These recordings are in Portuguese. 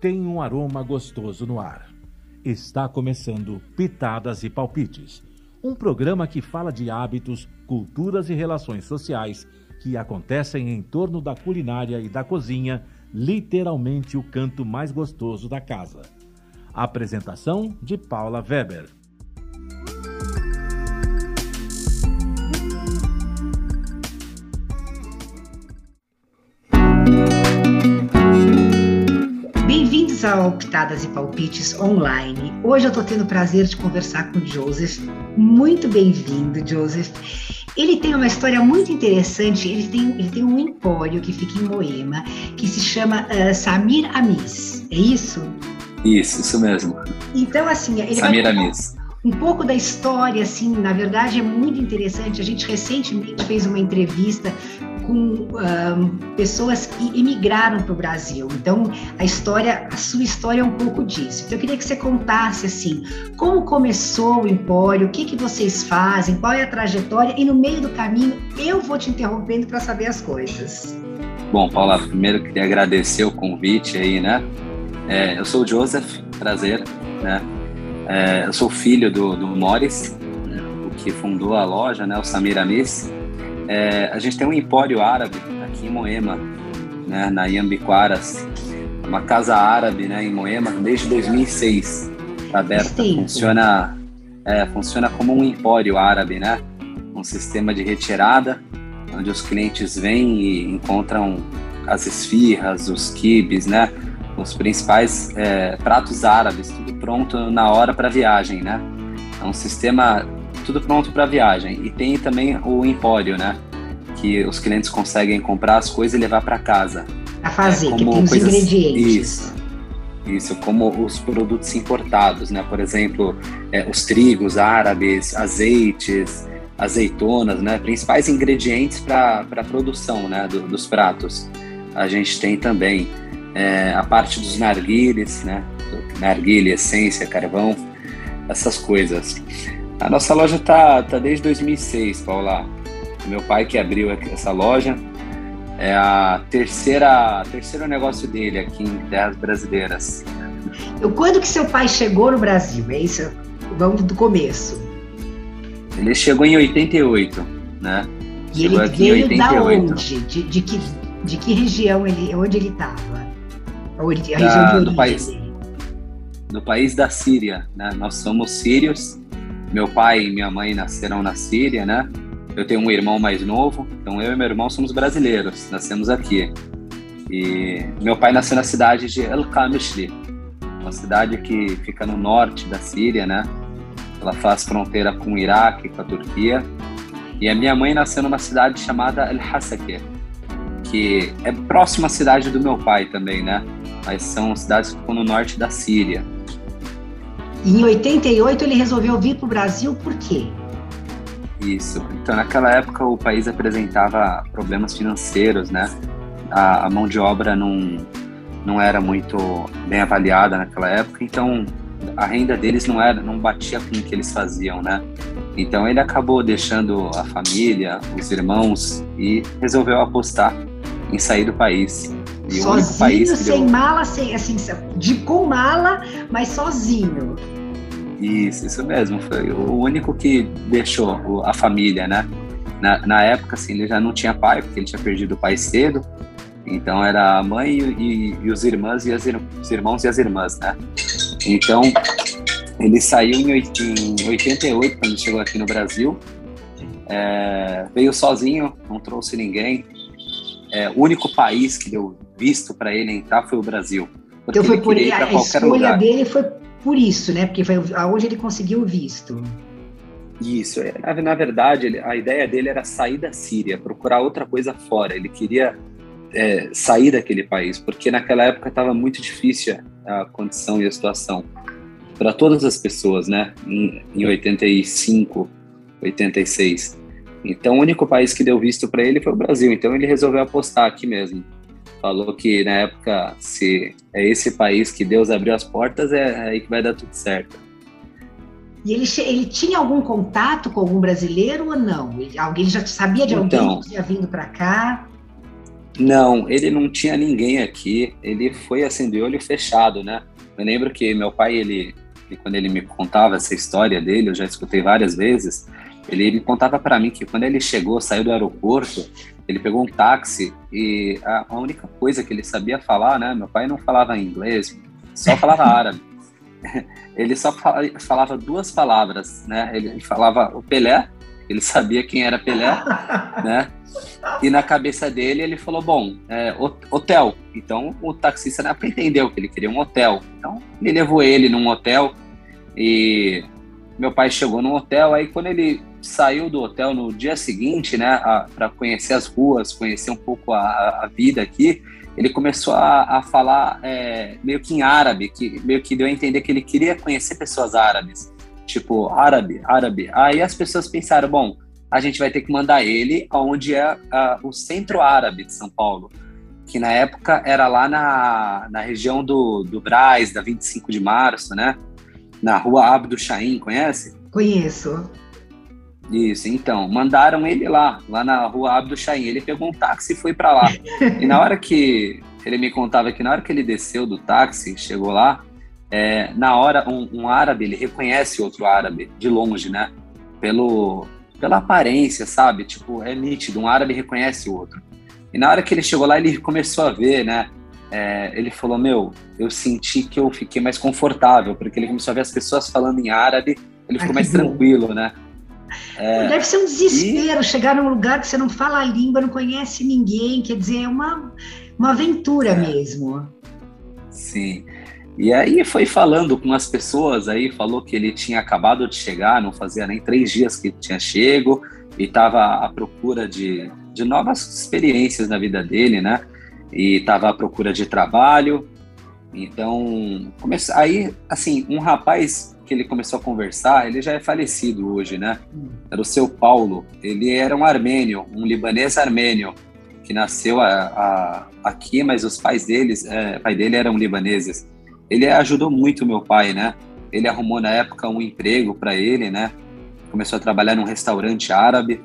tem um aroma gostoso no ar. Está começando Pitadas e Palpites, um programa que fala de hábitos, culturas e relações sociais que acontecem em torno da culinária e da cozinha, literalmente o canto mais gostoso da casa. Apresentação de Paula Weber. Ao Pitadas e Palpites Online. Hoje eu estou tendo o prazer de conversar com o Joseph. Muito bem-vindo, Joseph. Ele tem uma história muito interessante. Ele tem, ele tem um empório que fica em Moema, que se chama uh, Samir Amis. É isso? Isso, isso mesmo. Então, assim, ele Samir vai Amis. Um pouco da história, assim, na verdade é muito interessante. A gente recentemente fez uma entrevista com pessoas que imigraram para o Brasil. Então, a história, a sua história é um pouco disso. Então, eu queria que você contasse assim, como começou o Empório, o que, que vocês fazem, qual é a trajetória, e no meio do caminho eu vou te interrompendo para saber as coisas. Bom, Paula, primeiro queria agradecer o convite aí, né? É, eu sou o Joseph, prazer, né? É, eu sou filho do, do Morris, né, o que fundou a loja, né? O Samir Amis. É, a gente tem um empório árabe aqui em Moema, né, na Iambiquaras, uma casa árabe né, em Moema, desde 2006. Está aberta, funciona, é, funciona como um empório árabe, né? Um sistema de retirada, onde os clientes vêm e encontram as esfirras, os quibes, né? Os principais é, pratos árabes, tudo pronto na hora para viagem, né? É um sistema tudo pronto para viagem. E tem também o empório, né? Que os clientes conseguem comprar as coisas e levar para casa. A fazer, é, que tem os coisas... ingredientes. Isso. Isso, como os produtos importados, né? Por exemplo, é, os trigos árabes, azeites, azeitonas, né? Principais ingredientes para a produção né? Do, dos pratos. A gente tem também é, a parte dos narguilhos, né? Narguilha, essência, carvão, essas coisas. A nossa loja tá, tá desde 2006, Paula. Meu pai que abriu essa loja. É a terceira terceiro negócio dele aqui em terras brasileiras. Quando que seu pai chegou no Brasil? É isso? Vamos do começo. Ele chegou em 88, né? E chegou ele veio da onde? De, de, que, de que região ele, onde ele estava? A, região da, de origem do país, do país da Síria, né? Nós somos sírios meu pai e minha mãe nasceram na Síria, né? Eu tenho um irmão mais novo, então eu e meu irmão somos brasileiros, nascemos aqui. E meu pai nasceu na cidade de El Kamishli, uma cidade que fica no norte da Síria, né? Ela faz fronteira com o Iraque, com a Turquia. E a minha mãe nasceu numa cidade chamada El Hasakeh, que é próxima à cidade do meu pai também, né? Mas são cidades que ficam no norte da Síria. E em 88 ele resolveu vir para o Brasil por quê? Isso. Então, naquela época, o país apresentava problemas financeiros, né? A, a, mão de obra não, não era muito bem avaliada naquela época, então a renda deles não era, não batia com o que eles faziam, né? Então ele acabou deixando a família, os irmãos e resolveu apostar em sair do país. E sozinho, país sem deu... mala, sem, assim, de com mala, mas sozinho. Isso, isso mesmo. Foi o único que deixou a família, né? Na, na época, assim, ele já não tinha pai, porque ele tinha perdido o pai cedo. Então era a mãe e, e os irmãos e as, os irmãos e as irmãs, né? Então ele saiu em, em 88 quando chegou aqui no Brasil. É, veio sozinho, não trouxe ninguém. É, o único país que deu visto para ele entrar foi o Brasil. Então foi por ele, a escolha lugar. dele foi por isso, né? Porque foi aonde ele conseguiu o visto. Isso, é, na, na verdade, a ideia dele era sair da Síria, procurar outra coisa fora. Ele queria é, sair daquele país, porque naquela época estava muito difícil a condição e a situação para todas as pessoas, né? Em, em 85, 86. Então, o único país que deu visto para ele foi o Brasil. Então, ele resolveu apostar aqui mesmo falou que na época, se é esse país que Deus abriu as portas, é aí que vai dar tudo certo. E ele, ele tinha algum contato com algum brasileiro ou não? Ele, alguém já sabia de alguém então, que tinha vindo para cá? Não, ele não tinha ninguém aqui. Ele foi assim de olho fechado, né? Eu lembro que meu pai, ele, quando ele me contava essa história dele, eu já escutei várias vezes. Ele me contava para mim que quando ele chegou, saiu do aeroporto, ele pegou um táxi e a, a, única coisa que ele sabia falar, né? Meu pai não falava inglês, só falava árabe. Ele só falava duas palavras, né? Ele falava o Pelé, ele sabia quem era Pelé, né? E na cabeça dele ele falou: bom, é, hotel. Então o taxista não entendeu que ele queria um hotel. Então ele levou ele num hotel e meu pai chegou num hotel. Aí quando ele saiu do hotel no dia seguinte, né, para conhecer as ruas, conhecer um pouco a, a vida aqui, ele começou a, a falar é, meio que em árabe, que meio que deu a entender que ele queria conhecer pessoas árabes, tipo árabe, árabe. Aí as pessoas pensaram, bom, a gente vai ter que mandar ele aonde é a, o centro árabe de São Paulo, que na época era lá na, na região do, do Braz, da 25 de março, né? Na rua Abdo Shahin, conhece? Conheço. Isso, então, mandaram ele lá, lá na rua Abdo Shahin. Ele pegou um táxi e foi para lá. e na hora que ele me contava que na hora que ele desceu do táxi, chegou lá, é, na hora um, um, árabe ele reconhece outro árabe de longe, né? Pelo pela aparência, sabe? Tipo é nítido, um árabe reconhece o outro. E na hora que ele chegou lá ele começou a ver, né? É, ele falou meu, eu senti que eu fiquei mais confortável porque ele começou a ver as pessoas falando em árabe, ele ficou Ai, mais tranquilo, né? É, Deve ser um desespero e... chegar num lugar que você não fala a língua, não conhece ninguém, quer dizer, é uma, uma aventura é. mesmo. Sim. E aí foi falando com as pessoas, aí falou que ele tinha acabado de chegar, não fazia nem três dias que tinha chego, e estava à procura de, de novas experiências na vida dele, né? E estava à procura de trabalho. Então, comece... aí, assim, um rapaz que ele começou a conversar, ele já é falecido hoje, né? Era o seu Paulo. Ele era um armênio, um libanês armênio, que nasceu a, a, aqui, mas os pais deles, é, pai dele eram libaneses. Ele ajudou muito meu pai, né? Ele arrumou na época um emprego para ele, né? Começou a trabalhar num restaurante árabe.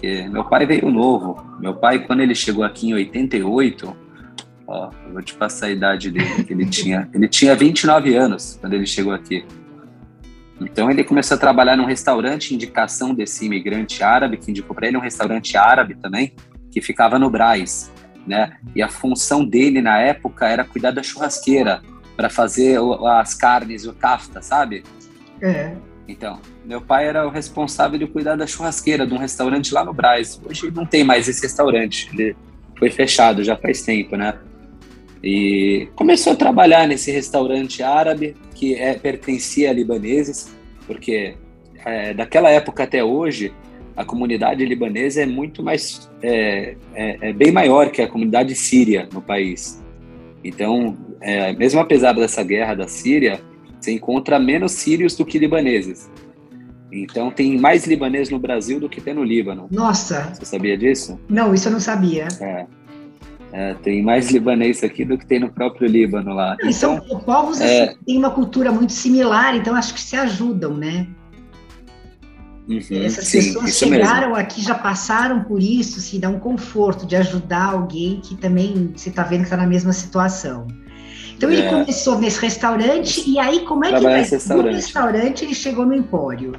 Que meu pai veio novo. Meu pai, quando ele chegou aqui em 88, ó, eu vou te passar a idade dele que ele tinha. Ele tinha 29 anos quando ele chegou aqui. Então ele começou a trabalhar num restaurante, indicação desse imigrante árabe, que indicou para ele um restaurante árabe também, que ficava no Braz, né? E a função dele na época era cuidar da churrasqueira para fazer as carnes, o kafta, sabe? É. Então, meu pai era o responsável de cuidar da churrasqueira de um restaurante lá no Braz. Hoje não tem mais esse restaurante, ele foi fechado já faz tempo, né? E começou a trabalhar nesse restaurante árabe que é, pertencia a libaneses, porque é, daquela época até hoje a comunidade libanesa é muito mais é, é, é bem maior que a comunidade síria no país. Então, é, mesmo apesar dessa guerra da Síria, você encontra menos sírios do que libaneses. Então, tem mais libaneses no Brasil do que tem no Líbano. Nossa! Você sabia disso? Não, isso eu não sabia. É. É, tem mais libanês aqui do que tem no próprio Líbano lá. E então, são povos é... assim, têm uma cultura muito similar, então acho que se ajudam, né? Uhum, Essas sim, pessoas chegaram mesmo. aqui, já passaram por isso, se dá um conforto de ajudar alguém que também você está vendo que está na mesma situação. Então ele é. começou nesse restaurante e aí como é que vai? No restaurante ele chegou no Empório.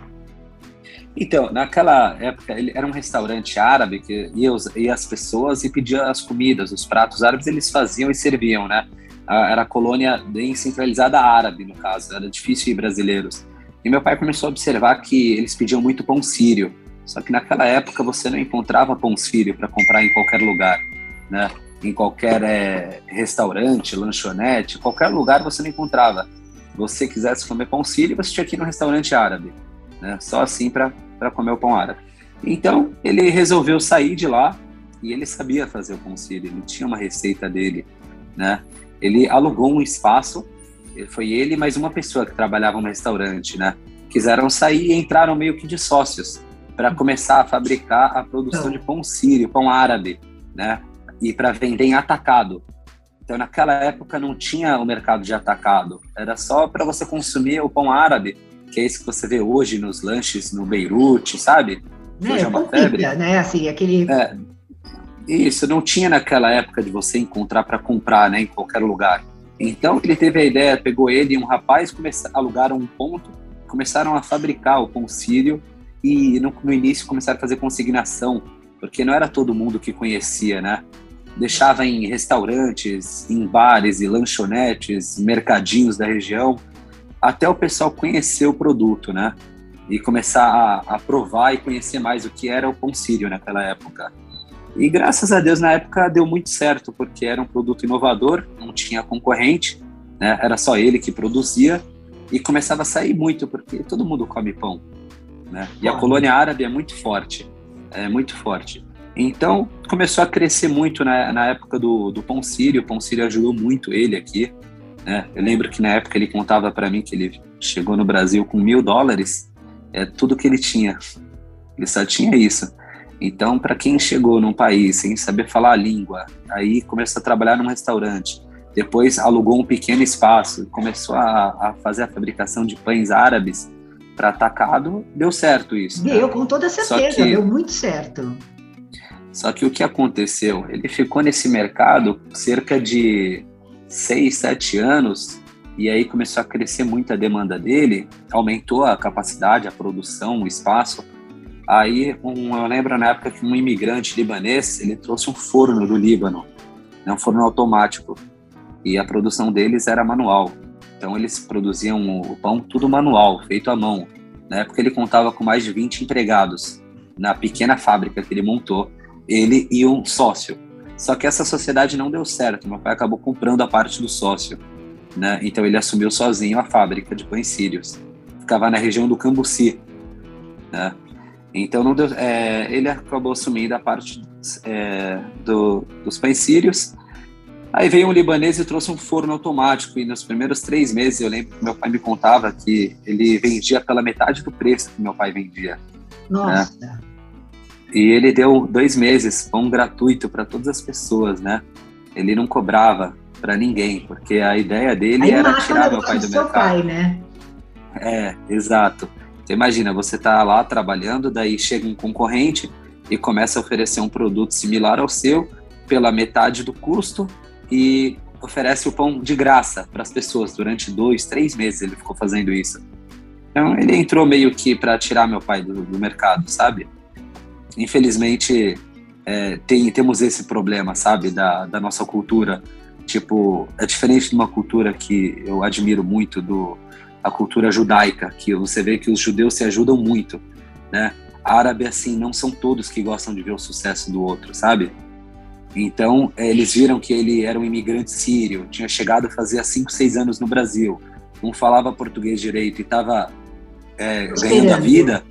Então, naquela época, ele era um restaurante árabe que ia, ia as pessoas e pediam as comidas, os pratos árabes eles faziam e serviam, né? Era a colônia bem centralizada árabe, no caso, era difícil ir brasileiros. E meu pai começou a observar que eles pediam muito pão sírio, só que naquela época você não encontrava pão sírio para comprar em qualquer lugar, né? Em qualquer é, restaurante, lanchonete, qualquer lugar você não encontrava. Você quisesse comer pão sírio, você tinha que ir no restaurante árabe né? Só assim para comer o pão árabe. Então, ele resolveu sair de lá e ele sabia fazer o pão sírio, ele tinha uma receita dele, né? Ele alugou um espaço, foi ele mais uma pessoa que trabalhava no restaurante, né? Quiseram sair e entraram meio que de sócios para começar a fabricar a produção de pão sírio, pão árabe, né? E para vender em atacado. Então, naquela época não tinha o mercado de atacado, era só para você consumir o pão árabe que é esse que você vê hoje nos lanches no Beirute, sabe? É, hoje é uma febre. né? Assim, aquele... É, Isso, não tinha naquela época de você encontrar para comprar, né, em qualquer lugar. Então ele teve a ideia, pegou ele e um rapaz, começaram, alugaram um ponto, começaram a fabricar o pão sírio e no, no, início começaram a fazer consignação, porque não era todo mundo que conhecia, né? Deixava em restaurantes, em bares e lanchonetes, mercadinhos da região, até o pessoal conhecer o produto, né? E começar a, a provar e conhecer mais o que era o pão sírio naquela época. E graças a Deus, na época deu muito certo, porque era um produto inovador, não tinha concorrente, né? era só ele que produzia, e começava a sair muito, porque todo mundo come pão. Né? E a colônia árabe é muito forte, é muito forte. Então, começou a crescer muito na, na época do, do pão sírio, o pão sírio ajudou muito ele aqui. Né? Eu lembro que na época ele contava para mim que ele chegou no Brasil com mil dólares, é tudo que ele tinha. Ele só tinha isso. Então, para quem chegou num país sem saber falar a língua, aí começou a trabalhar num restaurante, depois alugou um pequeno espaço, começou a, a fazer a fabricação de pães árabes para atacado, deu certo isso. Deu, né? com toda certeza, que, deu muito certo. Só que o que aconteceu? Ele ficou nesse mercado cerca de seis, sete anos, e aí começou a crescer muito a demanda dele, aumentou a capacidade, a produção, o espaço, Aí, um, eu lembro na época que um imigrante libanês, ele trouxe um forno do Líbano, né, um forno automático, e a produção deles era manual. Então, eles produziam o pão tudo manual, feito à mão. Na época, ele contava com mais de 20 empregados na pequena fábrica que ele montou, ele e um sócio. Só que essa sociedade não deu certo, meu pai acabou comprando a parte do sócio. Né? Então, ele assumiu sozinho a fábrica de pães sírios. Ficava na região do Cambuci, né? Então não deu, é, ele acabou assumindo a parte é, do, dos pães sírios. Aí veio um libanês e trouxe um forno automático. E nos primeiros três meses eu lembro que meu pai me contava que ele vendia pela metade do preço que meu pai vendia. Nossa! Né? E ele deu dois meses pão gratuito para todas as pessoas, né? Ele não cobrava para ninguém, porque a ideia dele Aí era tirar meu pai do, do mercado. Pai, né? É, exato. Você imagina, você está lá trabalhando, daí chega um concorrente e começa a oferecer um produto similar ao seu pela metade do custo e oferece o pão de graça para as pessoas durante dois, três meses ele ficou fazendo isso. Então ele entrou meio que para tirar meu pai do, do mercado, sabe? Infelizmente é, tem, temos esse problema, sabe, da, da nossa cultura. Tipo, é diferente de uma cultura que eu admiro muito do a cultura judaica, que você vê que os judeus se ajudam muito, né? Árabe, assim, não são todos que gostam de ver o sucesso do outro, sabe? Então, eh, eles viram que ele era um imigrante sírio, tinha chegado a fazer 5, 6 anos no Brasil, não falava português direito e estava é, ganhando a vida,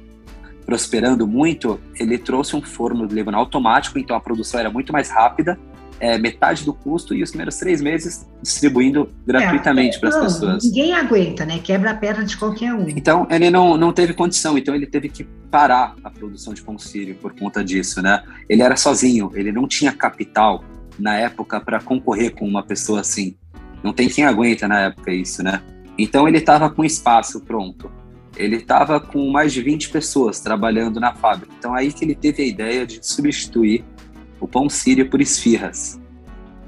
prosperando muito, ele trouxe um forno de Líbano automático, então a produção era muito mais rápida é, metade do custo e os primeiros três meses distribuindo gratuitamente é, para as pessoas. Ninguém aguenta, né? Quebra a perna de qualquer um. Então, ele não, não teve condição, então ele teve que parar a produção de pão sírio por conta disso, né? Ele era sozinho, ele não tinha capital na época para concorrer com uma pessoa assim. Não tem quem aguenta na época isso, né? Então ele estava com espaço pronto. Ele estava com mais de 20 pessoas trabalhando na fábrica. Então aí que ele teve a ideia de substituir o pão sírio por esfirras.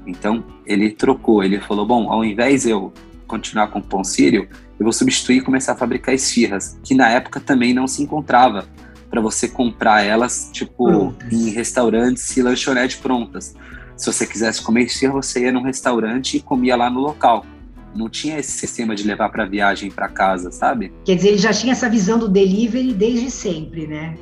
Então ele trocou, ele falou: bom, ao invés de eu continuar com o pão sírio, eu vou substituir e começar a fabricar esfirras, que na época também não se encontrava para você comprar elas tipo em restaurantes e lanchonetes prontas. Se você quisesse comer esfirra, você ia num restaurante e comia lá no local. Não tinha esse sistema de levar para viagem para casa, sabe? Quer dizer, ele já tinha essa visão do delivery desde sempre, né?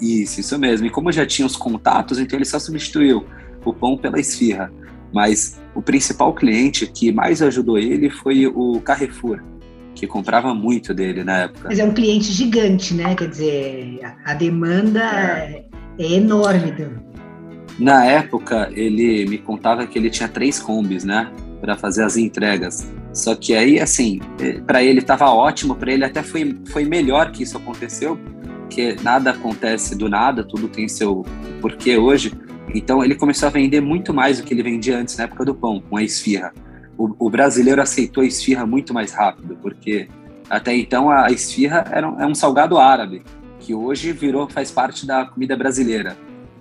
Isso, isso mesmo. E como já tinha os contatos, então ele só substituiu o pão pela esfirra. Mas o principal cliente que mais ajudou ele foi o Carrefour, que comprava muito dele na época. Mas é um cliente gigante, né? Quer dizer, a demanda é, é enorme. Na época, ele me contava que ele tinha três combis, né? Para fazer as entregas. Só que aí, assim, eh, para ele estava ótimo, para ele até foi, foi melhor que isso aconteceu, porque nada acontece do nada, tudo tem seu porquê hoje. Então ele começou a vender muito mais do que ele vendia antes na época do pão, com a esfirra. O, o brasileiro aceitou a esfirra muito mais rápido, porque até então a esfirra era um, é um salgado árabe, que hoje virou faz parte da comida brasileira.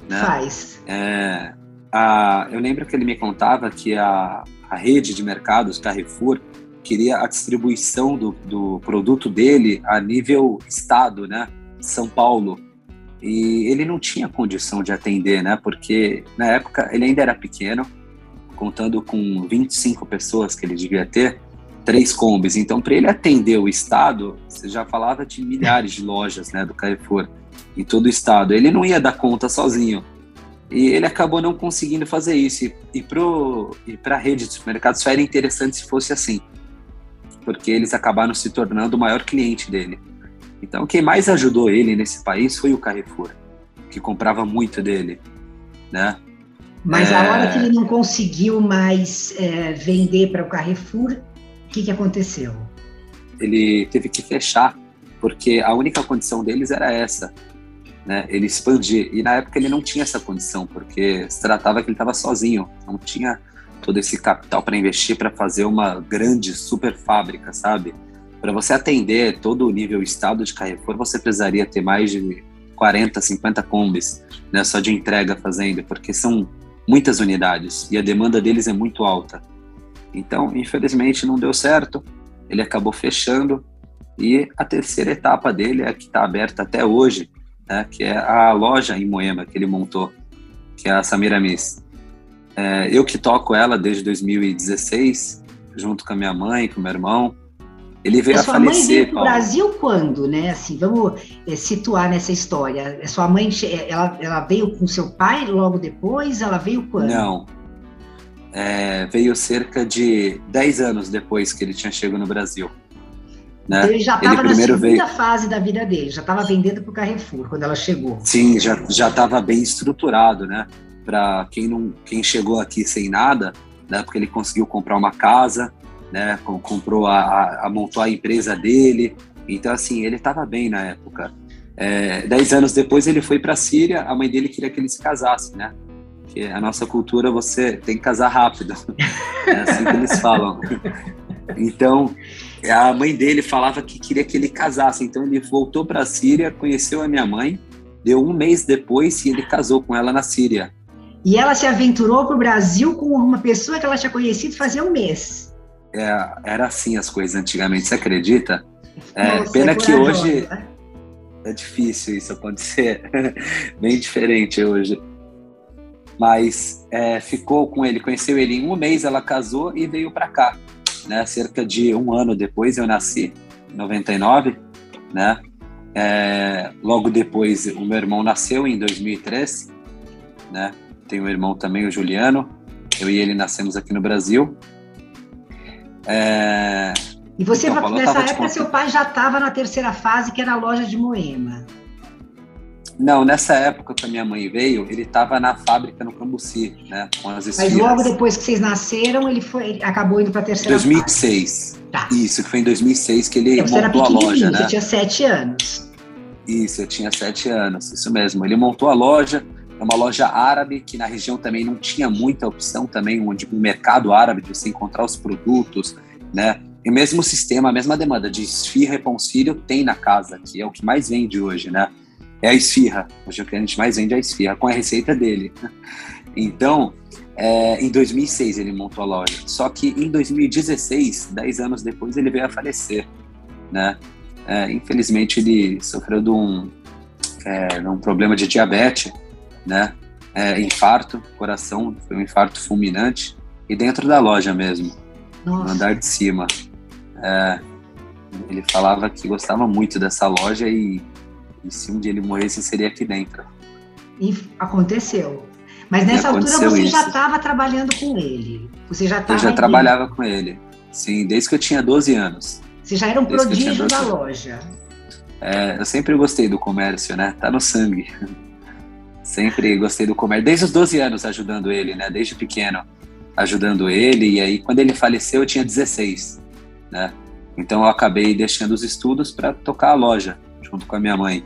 Né? Faz. É, a, eu lembro que ele me contava que a, a rede de mercados Carrefour queria a distribuição do, do produto dele a nível estado, né? São Paulo. E ele não tinha condição de atender, né? Porque na época ele ainda era pequeno, contando com 25 pessoas que ele devia ter, três combis. Então, para ele atender o estado, você já falava de milhares de lojas, né, do Carrefour em todo o estado. Ele não ia dar conta sozinho. E ele acabou não conseguindo fazer isso. E, para a rede de supermercados só era interessante se fosse assim, porque eles acabaram se tornando o maior cliente dele. Então, quem mais ajudou ele nesse país foi o Carrefour, que comprava muito dele, né? Mas é... a hora que ele não conseguiu mais é, vender para o Carrefour, o que, que aconteceu? Ele teve que fechar, porque a única condição deles era essa, né? Ele expandir. E na época ele não tinha essa condição, porque se tratava que ele estava sozinho, não tinha todo esse capital para investir para fazer uma grande super fábrica, sabe? Para você atender todo o nível estado de Carrefour, você precisaria ter mais de 40, 50 combis, né, só de entrega fazendo, porque são muitas unidades e a demanda deles é muito alta. Então, infelizmente, não deu certo. Ele acabou fechando e a terceira etapa dele é a que está aberta até hoje, né, que é a loja em Moema que ele montou, que é a Samira Miss. É, eu que toco ela desde 2016, junto com a minha mãe, com o meu irmão. Ele veio a, a sua falecer. Mãe veio para o Brasil quando, né? Assim, vamos é, situar nessa história. A sua mãe, ela, ela veio com seu pai logo depois? Ela veio quando? Não. É, veio cerca de 10 anos depois que ele tinha chegado no Brasil. Né? Ele já estava na segunda veio... fase da vida dele, já estava vendendo para o Carrefour quando ela chegou. Sim, já já estava bem estruturado, né? Para quem não quem chegou aqui sem nada, né? Porque ele conseguiu comprar uma casa, né? Comprou a, a, a montou a empresa dele. Então assim, ele estava bem na época. É, dez anos depois ele foi para a Síria. A mãe dele queria que ele se casasse, né? Porque a nossa cultura você tem que casar rápido. É assim que eles falam. Então a mãe dele falava que queria que ele casasse, então ele voltou para a Síria, conheceu a minha mãe, deu um mês depois e ele casou com ela na Síria. E ela se aventurou para o Brasil com uma pessoa que ela tinha conhecido fazia um mês. É, era assim as coisas antigamente, você acredita? É, Nossa, pena é que hoje né? é difícil isso acontecer, bem diferente hoje. Mas é, ficou com ele, conheceu ele em um mês, ela casou e veio para cá né? Cerca de um ano depois eu nasci, em 99, né? É, logo depois o meu irmão nasceu em 2003, né? Tenho um irmão também, o Juliano. Eu e ele nascemos aqui no Brasil. É, e você, então, nessa época, seu pai já estava na terceira fase, que era a loja de Moema. Não, nessa época que a minha mãe veio, ele estava na fábrica no Cambuci, né? Com as esfiras. Mas logo depois que vocês nasceram, ele foi, ele acabou indo para a terceira 2006. Tá. Isso, que foi em 2006 que ele então, montou a loja, né? Você tinha sete anos. Isso, eu tinha sete anos, isso mesmo. Ele montou a loja, é uma loja árabe que na região também não tinha muita opção também, onde um mercado árabe de você encontrar os produtos, né? E o mesmo sistema, a mesma demanda de esfirra e pão sírio tem na casa, que é o que mais vende hoje, né? É a esfirra. Hoje o que a gente mais vende é a esfirra, com a receita dele. Então, é, em 2006 ele montou a loja. Só que em 2016, 10 anos depois, ele veio a falecer, né? É, infelizmente ele sofreu de um, é, um problema de diabetes, né? É, infarto, coração, foi um infarto fulminante e dentro da loja mesmo, Nossa. no andar de cima. É, ele falava que gostava muito dessa loja e e se um dia ele morresse, seria aqui dentro. E aconteceu. Mas nessa altura você isso. já estava trabalhando com ele. Você já Eu já trabalhava com ele. Sim, desde que eu tinha 12 anos. Você já era um desde prodígio da loja. É, eu sempre gostei do comércio, né? Tá no sangue. Sempre gostei do comércio. Desde os 12 anos ajudando ele, né? Desde pequeno ajudando ele. E aí, quando ele faleceu, eu tinha 16, né? Então eu acabei deixando os estudos para tocar a loja junto com a minha mãe.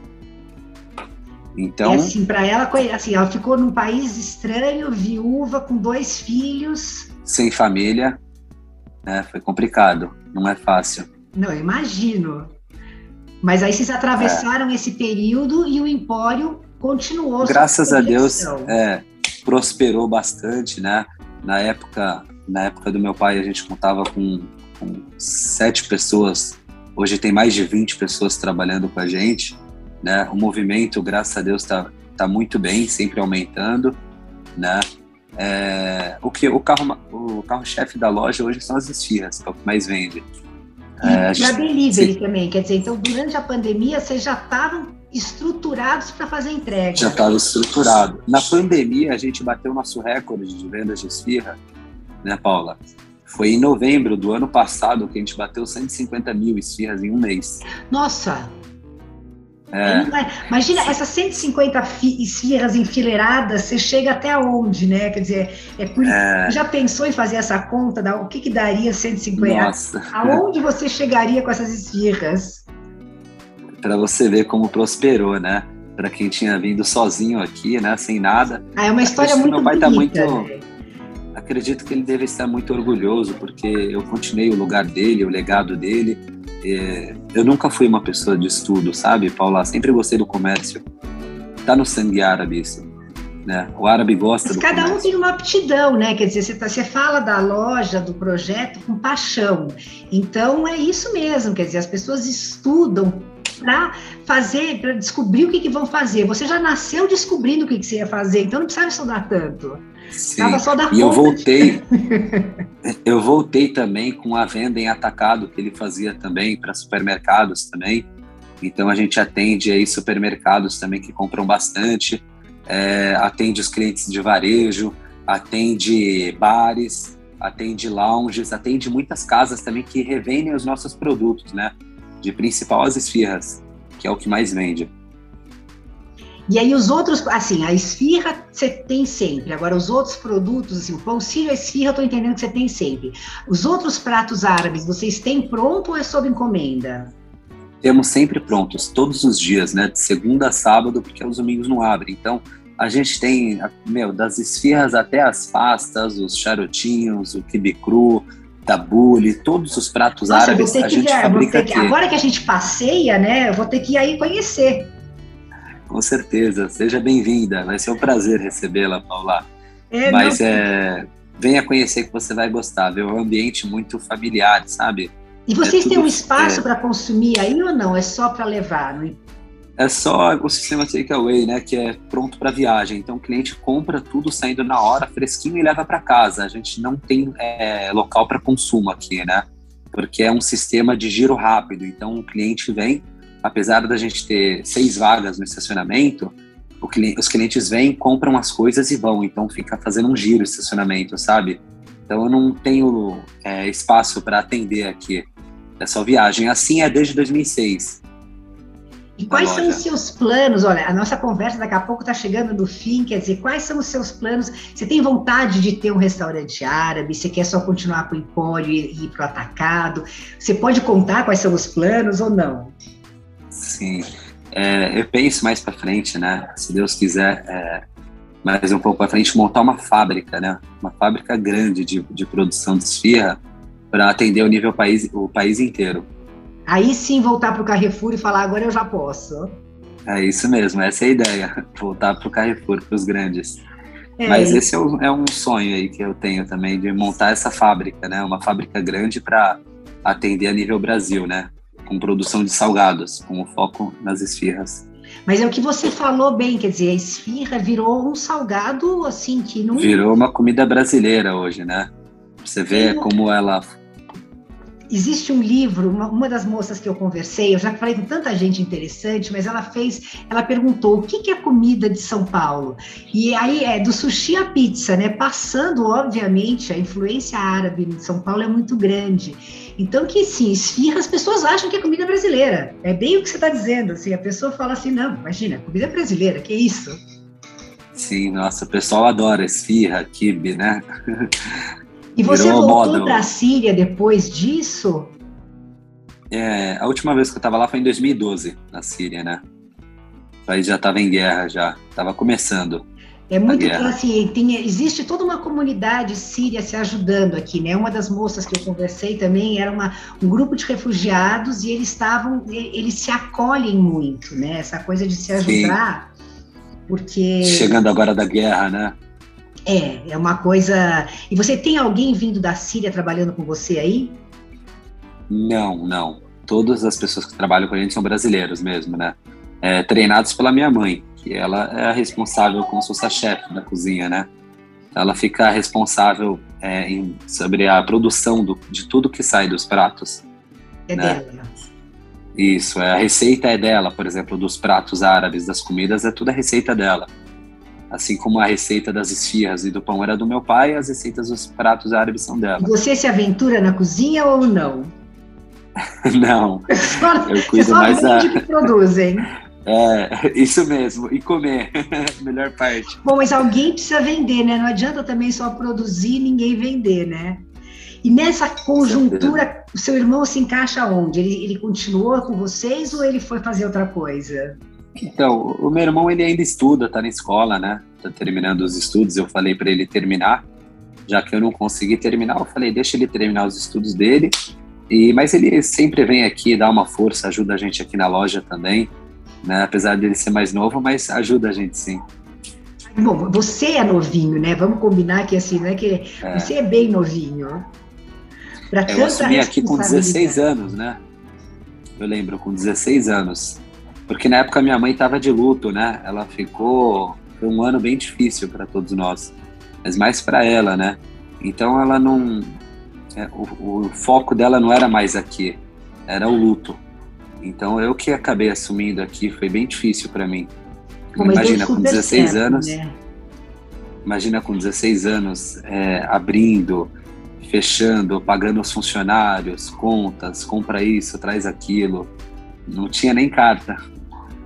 Então, e assim, para ela, assim, ela ficou num país estranho, viúva, com dois filhos. Sem família, né? Foi complicado, não é fácil. Não, imagino. Mas aí vocês atravessaram é. esse período e o Empório continuou. Graças a Deus, é, prosperou bastante, né? Na época, na época do meu pai, a gente contava com, com sete pessoas. Hoje tem mais de 20 pessoas trabalhando com a gente, né? O movimento, graças a Deus, está tá muito bem, sempre aumentando, né? É, o que o carro o carro chefe da loja hoje são as esfirras, que é o que mais vende. É, para delivery sim. também, quer dizer, então durante a pandemia vocês já estavam estruturados para fazer entrega. Já estava estruturado. Na pandemia a gente bateu nosso recorde de vendas de esfirra, né, Paula? Foi em novembro do ano passado que a gente bateu 150 mil esfirras em um mês. Nossa, é. Imagina essas 150 esfirras enfileiradas, você chega até onde, né? Quer dizer, é é. já pensou em fazer essa conta? Da... O que, que daria 150? Nossa. Aonde você chegaria com essas esfirras? Para você ver como prosperou, né? Para quem tinha vindo sozinho aqui, né? Sem nada. Ah, é uma história muito Meu pai bonita, tá muito. Né? Acredito que ele deve estar muito orgulhoso, porque eu continuei o lugar dele, o legado dele é, eu nunca fui uma pessoa de estudo, sabe, Paula? Sempre gostei do comércio. Tá no sangue árabe isso. Né? O árabe gosta Mas cada comércio. um tem uma aptidão, né? Quer dizer, você, tá, você fala da loja, do projeto com paixão. Então é isso mesmo, quer dizer, as pessoas estudam para fazer, para descobrir o que, que, vão fazer. Você já nasceu descobrindo o que, que você ia fazer, então não precisava estudar tanto. Sim. Só da e eu voltei, eu voltei também com a venda em atacado que ele fazia também para supermercados também. Então a gente atende aí supermercados também que compram bastante, é, atende os clientes de varejo, atende bares, atende lounges, atende muitas casas também que revendem os nossos produtos, né? De principal as esfirras, que é o que mais vende. E aí os outros, assim, a esfirra você tem sempre. Agora os outros produtos, assim, o pão sírio, a esfirra, eu tô entendendo que você tem sempre. Os outros pratos árabes, vocês têm pronto ou é sob encomenda? Temos sempre prontos, todos os dias, né? De segunda a sábado, porque os domingos não abrem. Então, a gente tem, meu, das esfirras até as pastas, os charutinhos, o quibe cru, tabule, todos os pratos Nossa, árabes a gente fabrica que, aqui. Agora que a gente passeia, né, eu vou ter que ir aí conhecer. Com certeza, seja bem-vinda. Vai ser um prazer recebê-la, Paula. É, Mas é, venha conhecer que você vai gostar, viu? É um ambiente muito familiar, sabe? E vocês é têm um espaço é... para consumir aí ou não? É só para levar? Não? É só o sistema takeaway, né? Que é pronto para viagem. Então o cliente compra tudo saindo na hora, fresquinho e leva para casa. A gente não tem é, local para consumo aqui, né? Porque é um sistema de giro rápido. Então o cliente vem, apesar da gente ter seis vagas no estacionamento, cliente, os clientes vêm, compram as coisas e vão. Então fica fazendo um giro estacionamento, sabe? Então eu não tenho é, espaço para atender aqui. É só viagem. Assim é desde 2006. E quais são os seus planos? Olha, a nossa conversa daqui a pouco está chegando no fim, quer dizer, quais são os seus planos? Você tem vontade de ter um restaurante árabe? Você quer só continuar com o empório e ir para o atacado? Você pode contar quais são os planos ou não? Sim. É, eu penso mais para frente, né? Se Deus quiser, é, mais um pouco para frente, montar uma fábrica, né? Uma fábrica grande de, de produção de esfirra para atender o nível país, o país inteiro. Aí sim voltar para o Carrefour e falar agora eu já posso. É isso mesmo, essa é a ideia, voltar para o Carrefour, para os grandes. É. Mas esse é, o, é, um sonho aí que eu tenho também de montar essa fábrica, né? Uma fábrica grande para atender a nível Brasil, né? Com produção de salgados, com o foco nas esfirras. Mas é o que você falou bem, quer dizer, a esfirra virou um salgado assim que não. Virou uma comida brasileira hoje, né? Você vê como ela existe um livro, uma, uma, das moças que eu conversei, eu já falei com tanta gente interessante, mas ela fez, ela perguntou o que, que é comida de São Paulo? E aí é do sushi à pizza, né? Passando, obviamente, a influência árabe em São Paulo é muito grande. Então, que sim, esfirra, as pessoas acham que é comida brasileira. É bem o que você está dizendo. Assim, a pessoa fala assim: não, imagina, comida brasileira, que isso? Sim, nossa, o pessoal adora esfirra, kibe, né? E você Virou voltou para a Síria depois disso? É, a última vez que eu estava lá foi em 2012, na Síria, né? O país já estava em guerra, já estava começando. É muito assim, tem, existe toda uma comunidade síria se ajudando aqui, né? Uma das moças que eu conversei também era uma, um grupo de refugiados e eles estavam, eles se acolhem muito, né? Essa coisa de se ajudar. Sim Porque. Chegando agora da guerra, né? É, é uma coisa. E você tem alguém vindo da Síria trabalhando com você aí? Não, não. Todas as pessoas que trabalham com a gente são brasileiros mesmo, né? É, treinados pela minha mãe, que ela é a responsável como se fosse a chefe da cozinha, né? Ela fica responsável é, em, sobre a produção do, de tudo que sai dos pratos. É né? dela. Isso, é, a receita é dela, por exemplo, dos pratos árabes, das comidas, é tudo a receita dela. Assim como a receita das esfirras e do pão era do meu pai, as receitas dos pratos árabes são dela. Você se aventura na cozinha ou não? não, eu cuido só mais da... que produzem. É, isso mesmo, e comer, melhor parte. Bom, mas alguém precisa vender, né? Não adianta também só produzir e ninguém vender, né? E nessa conjuntura, o seu irmão se encaixa onde? Ele, ele continuou com vocês ou ele foi fazer outra coisa? Então, o meu irmão ele ainda estuda, tá na escola, né? Tá terminando os estudos. Eu falei para ele terminar, já que eu não consegui terminar, eu falei deixa ele terminar os estudos dele. E mas ele sempre vem aqui dar uma força, ajuda a gente aqui na loja também, né? Apesar dele ser mais novo, mas ajuda a gente sim. Bom, você é novinho, né? Vamos combinar que assim, né? Que é. você é bem novinho. Pra eu assumi aqui com 16 anos, né? Eu lembro, com 16 anos. Porque na época minha mãe estava de luto, né? Ela ficou. Foi um ano bem difícil para todos nós, mas mais para ela, né? Então ela não. É, o, o foco dela não era mais aqui, era o luto. Então eu que acabei assumindo aqui, foi bem difícil para mim. Imagina, com 16 certo, anos. Né? Imagina com 16 anos é, abrindo, fechando, pagando os funcionários, contas, compra isso, traz aquilo. Não tinha nem carta.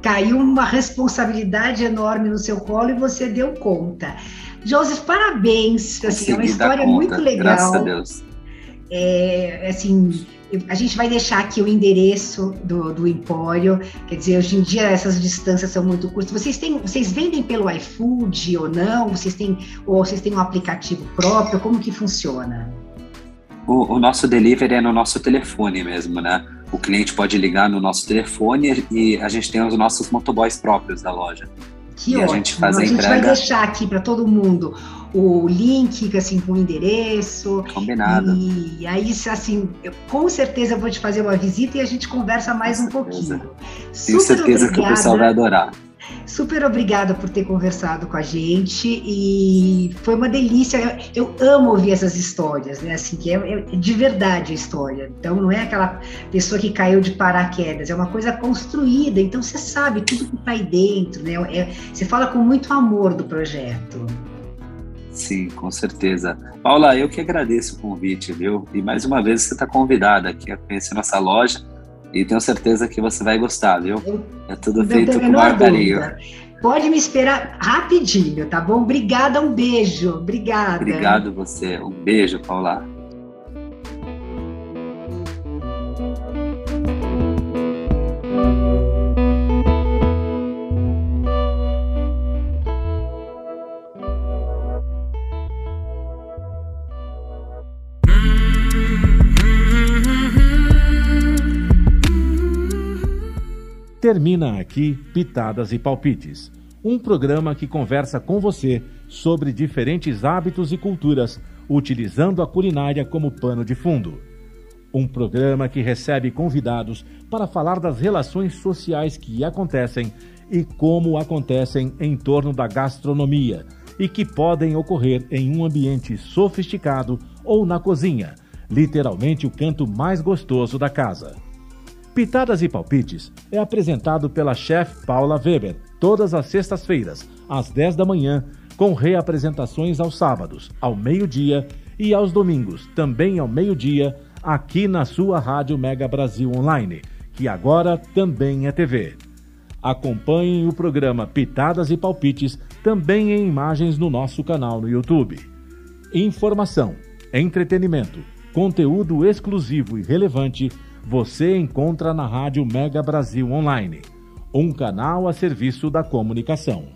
Caiu uma responsabilidade enorme no seu colo e você deu conta. Joseph, parabéns. Assim, é uma história conta, muito legal. Graças a Deus. É, assim, a gente vai deixar aqui o endereço do, do Empório. Quer dizer, hoje em dia essas distâncias são muito curtas. Vocês têm, vocês vendem pelo iFood ou não? Vocês têm ou vocês têm um aplicativo próprio? Como que funciona? O, o, nosso delivery é no nosso telefone mesmo, né? O cliente pode ligar no nosso telefone e a gente tem os nossos motoboys próprios da loja. Que e ótimo. a gente faz a, a gente vai deixar aqui para todo mundo o link assim com o endereço. Combinado. E aí assim, eu, com certeza eu vou te fazer uma visita e a gente conversa mais com um pouquinho. Tenho Super certeza obrigada. que o pessoal vai adorar. Super obrigada por ter conversado com a gente e foi uma delícia. Eu, eu amo ouvir essas histórias, né? Assim, que é, é, de verdade a história. Então não é aquela pessoa que caiu de paraquedas, é uma coisa construída. Então você sabe tudo que está aí dentro, né? É, você fala com muito amor do projeto. Sim, com certeza. Paula, eu que agradeço o convite, viu? E mais uma vez você está convidada aqui a conhecer nossa loja e tenho certeza que você vai gostar, viu? É tudo feito com maior carinho. Pode me esperar rapidinho, tá bom? Obrigada, um beijo. Obrigada. Obrigado você. Um beijo, Paula. Termina aqui Pitadas e Palpites, um programa que conversa com você sobre diferentes hábitos e culturas, utilizando a culinária como pano de fundo. Um programa que recebe convidados para falar das relações sociais que acontecem e como acontecem em torno da gastronomia e que podem ocorrer em um ambiente sofisticado ou na cozinha, literalmente o canto mais gostoso da casa. Pitadas e Palpites é apresentado pela chefe Paula Weber, todas as sextas-feiras, às 10 da manhã, com reapresentações aos sábados, ao meio-dia e aos domingos, também ao meio-dia, aqui na sua Rádio Mega Brasil Online, que agora também é TV. Acompanhem o programa Pitadas e Palpites também em imagens no nosso canal no YouTube. Informação, entretenimento, conteúdo exclusivo e relevante você encontra na Rádio Mega Brasil Online, um canal a serviço da comunicação.